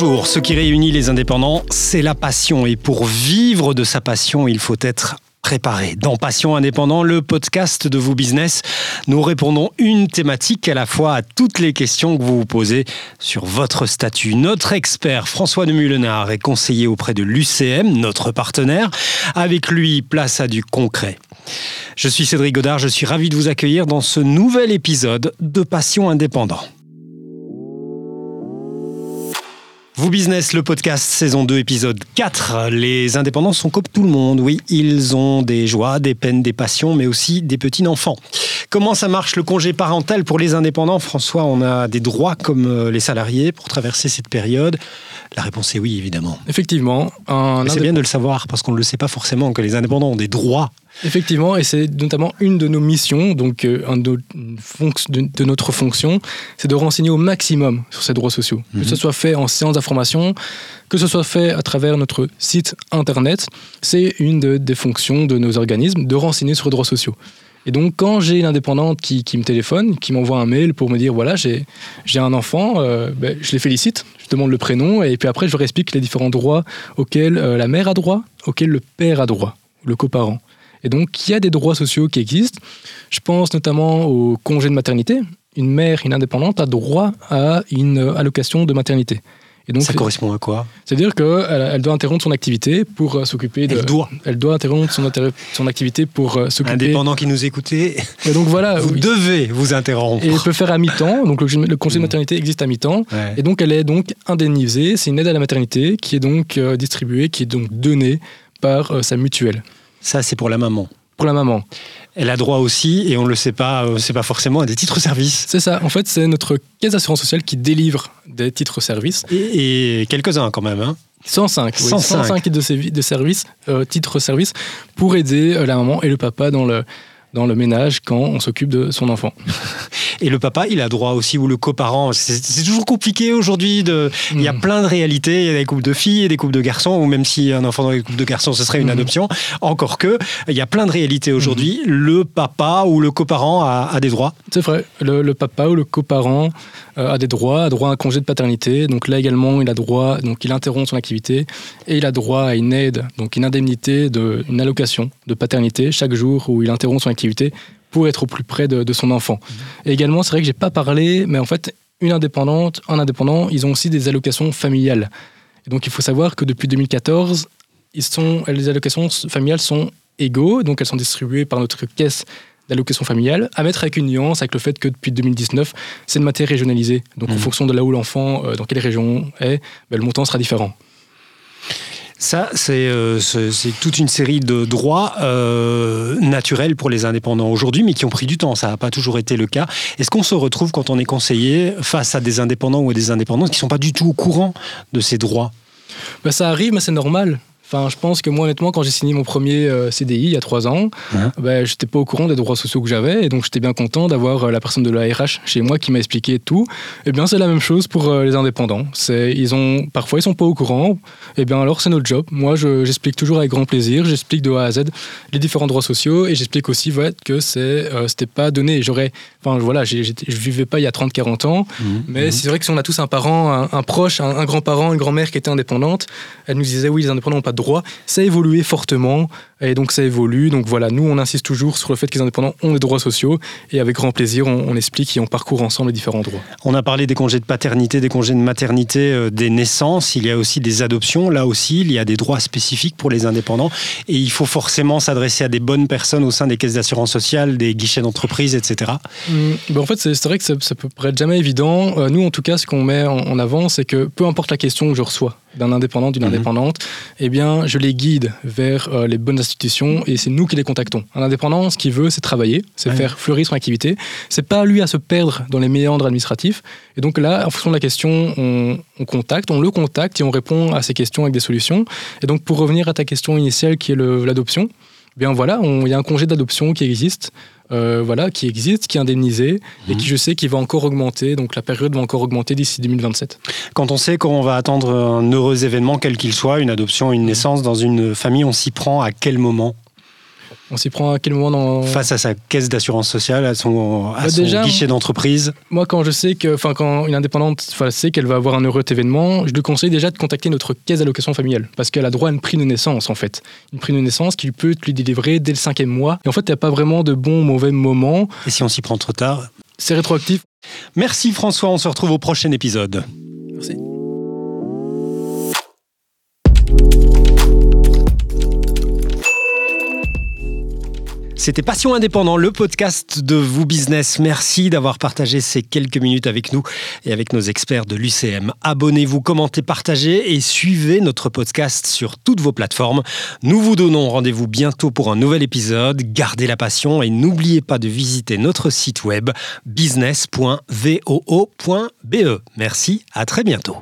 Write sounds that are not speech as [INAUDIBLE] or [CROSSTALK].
Bonjour, ce qui réunit les indépendants, c'est la passion. Et pour vivre de sa passion, il faut être préparé. Dans Passion Indépendant, le podcast de vous business, nous répondons une thématique à la fois à toutes les questions que vous vous posez sur votre statut. Notre expert François de Mulenard est conseiller auprès de l'UCM, notre partenaire. Avec lui, place à du concret. Je suis Cédric Godard, je suis ravi de vous accueillir dans ce nouvel épisode de Passion Indépendant. Vous Business, le podcast, saison 2, épisode 4. Les indépendants sont comme tout le monde. Oui, ils ont des joies, des peines, des passions, mais aussi des petits-enfants. Comment ça marche le congé parental pour les indépendants? François, on a des droits comme euh, les salariés pour traverser cette période La réponse est oui, évidemment. Effectivement. C'est bien de le savoir parce qu'on ne le sait pas forcément que les indépendants ont des droits Effectivement, et c'est notamment une de nos missions, donc euh, un de, de, notre fonction, c'est de renseigner au maximum sur ces droits sociaux. Que ce mhm. soit fait en séance d'information, que ce soit fait à travers notre site internet, c'est une des fonctions de nos organismes de renseigner sur les droits sociaux. Et donc, quand j'ai une indépendante qui, me téléphone, qui m'envoie un mail pour me dire voilà, j'ai un enfant, euh, ben, je les félicite, je demande le prénom, et puis après, je leur explique les différents droits auxquels euh, la mère a droit, auxquels le père a droit, le coparent. Et donc, il y a des droits sociaux qui existent. Je pense notamment au congé de maternité. Une mère, une indépendante, a droit à une allocation de maternité. Et donc, ça correspond à quoi C'est-à-dire qu'elle elle doit interrompre son activité pour euh, s'occuper de. Elle doit. Elle doit interrompre son, son activité pour euh, s'occuper. Indépendant qui nous écoutez. Et donc voilà. Vous devez vous interrompre. Et elle peut faire à mi-temps. Donc le, congé de mmh. maternité existe à mi-temps. Et donc elle est donc indemnisée. C'est une aide à la maternité qui est donc euh, distribuée, qui est donc donnée par sa mutuelle. Ça, c'est pour la maman. Pour la maman. Elle a droit aussi, et on ne le sait pas, euh, c'est pas forcément à des titres-services. C'est ça. En fait, c'est notre caisse d'assurance sociale qui délivre des titres-services. Et, quelques-uns quand même. Hein. 105, 105. titres de, de service, euh, titres-services pour aider euh, la maman et le papa dans le, dans le ménage quand on s'occupe de son enfant. [LAUGHS] Et le papa, il a droit aussi, ou le coparent. C'est toujours compliqué aujourd'hui. De... Il y a hmm. plein de réalités. Il y a des couples de filles et des couples de garçons, ou même si un enfant dans les couples de garçons, ce serait une hmm. adoption. Encore que, il y a plein de réalités aujourd'hui. Hmm. Le papa ou le coparent a, des droits. C'est vrai. Le, papa ou le coparent euh, a des droits, a droit à un congé de paternité. Donc là également, il a droit, donc il interrompt son activité et il a droit à une aide, donc une indemnité, de, une allocation de paternité chaque jour où il interrompt son activité pour être au plus près de, son enfant. Et également, c'est vrai que j'ai pas parlé, mais en fait, une indépendante, un indépendant, ils ont aussi des allocations familiales. Et donc, il faut savoir que depuis 2014, ils sont, les allocations familiales sont égaux, donc elles sont distribuées par notre caisse d'allocation familiale, à mettre avec une nuance avec le fait que depuis 2019, c'est une matière régionalisée. Donc, en mmh. fonction de là où l'enfant, euh, dans quelle région est, ben, le montant sera différent. Ça, euh, c'est toute une série de droits euh, naturels pour les indépendants aujourd'hui, mais qui ont pris du temps. Ça n'a pas toujours été le cas. Est-ce qu'on se retrouve quand on est conseiller face à des indépendants ou à des indépendantes qui ne sont pas du tout au courant de ces droits? Ben, Ça arrive, mais c'est normal. Enfin, je pense que moi, honnêtement, quand j'ai signé mon premier euh, CDI il y a trois ans, hein ben, je n'étais pas au courant des droits sociaux que j'avais. Et donc, j'étais bien content d'avoir euh, la personne de la RH chez moi qui m'a expliqué tout. Et eh bien, c'est la même chose pour euh, les indépendants. Ils ont, parfois, ils sont pas au courant. Et eh bien, alors, c'est notre job. Moi, j'explique toujours avec grand plaisir. J'explique de A à Z les différents droits sociaux. Et j'explique aussi ouais, que ce n'était pas donné. J'aurais, enfin, voilà, je vivais pas il y a 30-40 ans. Mmh. mais mmh. c'est vrai que si on a tous un parent, un, proche, un, un grand-parent, une grand-mère qui était indépendante, elle nous disait oui, les indépendants n'ont pas droit, ça a évolué fortement et donc ça évolue. Donc voilà, nous on insiste toujours sur le fait que les indépendants ont des droits sociaux et avec grand plaisir on, explique et on parcourt ensemble les différents droits. On a parlé des congés de paternité, des congés de maternité, euh, des naissances, il y a aussi des adoptions. Là aussi, il y a des droits spécifiques pour les indépendants et il faut forcément s'adresser à des bonnes personnes au sein des caisses d'assurance sociale, des guichets d'entreprise, etc. Mmh, ben en fait, c'est vrai que ça, ça peut paraître jamais évident. Euh, nous, en tout cas, ce qu'on met en, avant, c'est que peu importe la question que je reçois d'un indépendant, d'une mmh. indépendante, eh bien, je les guide vers euh, les bonnes institutions et c'est nous qui les contactons. Un indépendant, ce qu'il veut, c'est travailler, c'est faire fleurir son activité. C'est pas lui à se perdre dans les méandres administratifs. Et donc là, en fonction de la question, on, contacte, on le contacte et on répond à ces questions avec des solutions. Et donc pour revenir à ta question initiale qui est l'adoption, bien voilà, il y a un congé d'adoption qui existe. Euh, voilà, qui existe, qui est indemnisé et qui, mhm. je sais, qui va encore augmenter. Donc la période va encore augmenter d'ici 2027. Quand on sait qu'on va attendre un heureux événement, quel qu'il soit, une adoption, une naissance dans une famille, on s'y prend à quel moment? On s'y prend à quel moment dans... Face à sa caisse d'assurance sociale, à son, à Bah, son déjà, guichet d'entreprise Moi, quand je sais que, enfin, quand une indépendante sait qu'elle va avoir un heureux événement, je lui conseille déjà de contacter notre caisse d'allocation familiale parce qu'elle a droit à une prime de naissance en fait. Une prime de naissance qui peut lui délivrer dès le cinquième mois. Et en fait, il n'y a pas vraiment de bon ou mauvais moment. Et si on s'y prend trop tard? C'est rétroactif. Merci François, on se retrouve au prochain épisode. C'était Passion Indépendant, le podcast de Vous Business. Merci d'avoir partagé ces quelques minutes avec nous et avec nos experts de l'UCM. Abonnez-vous, commentez, partagez et suivez notre podcast sur toutes vos plateformes. Nous vous donnons rendez-vous bientôt pour un nouvel épisode. Gardez la passion et n'oubliez pas de visiter notre site web business.voo.be. Merci, à très bientôt.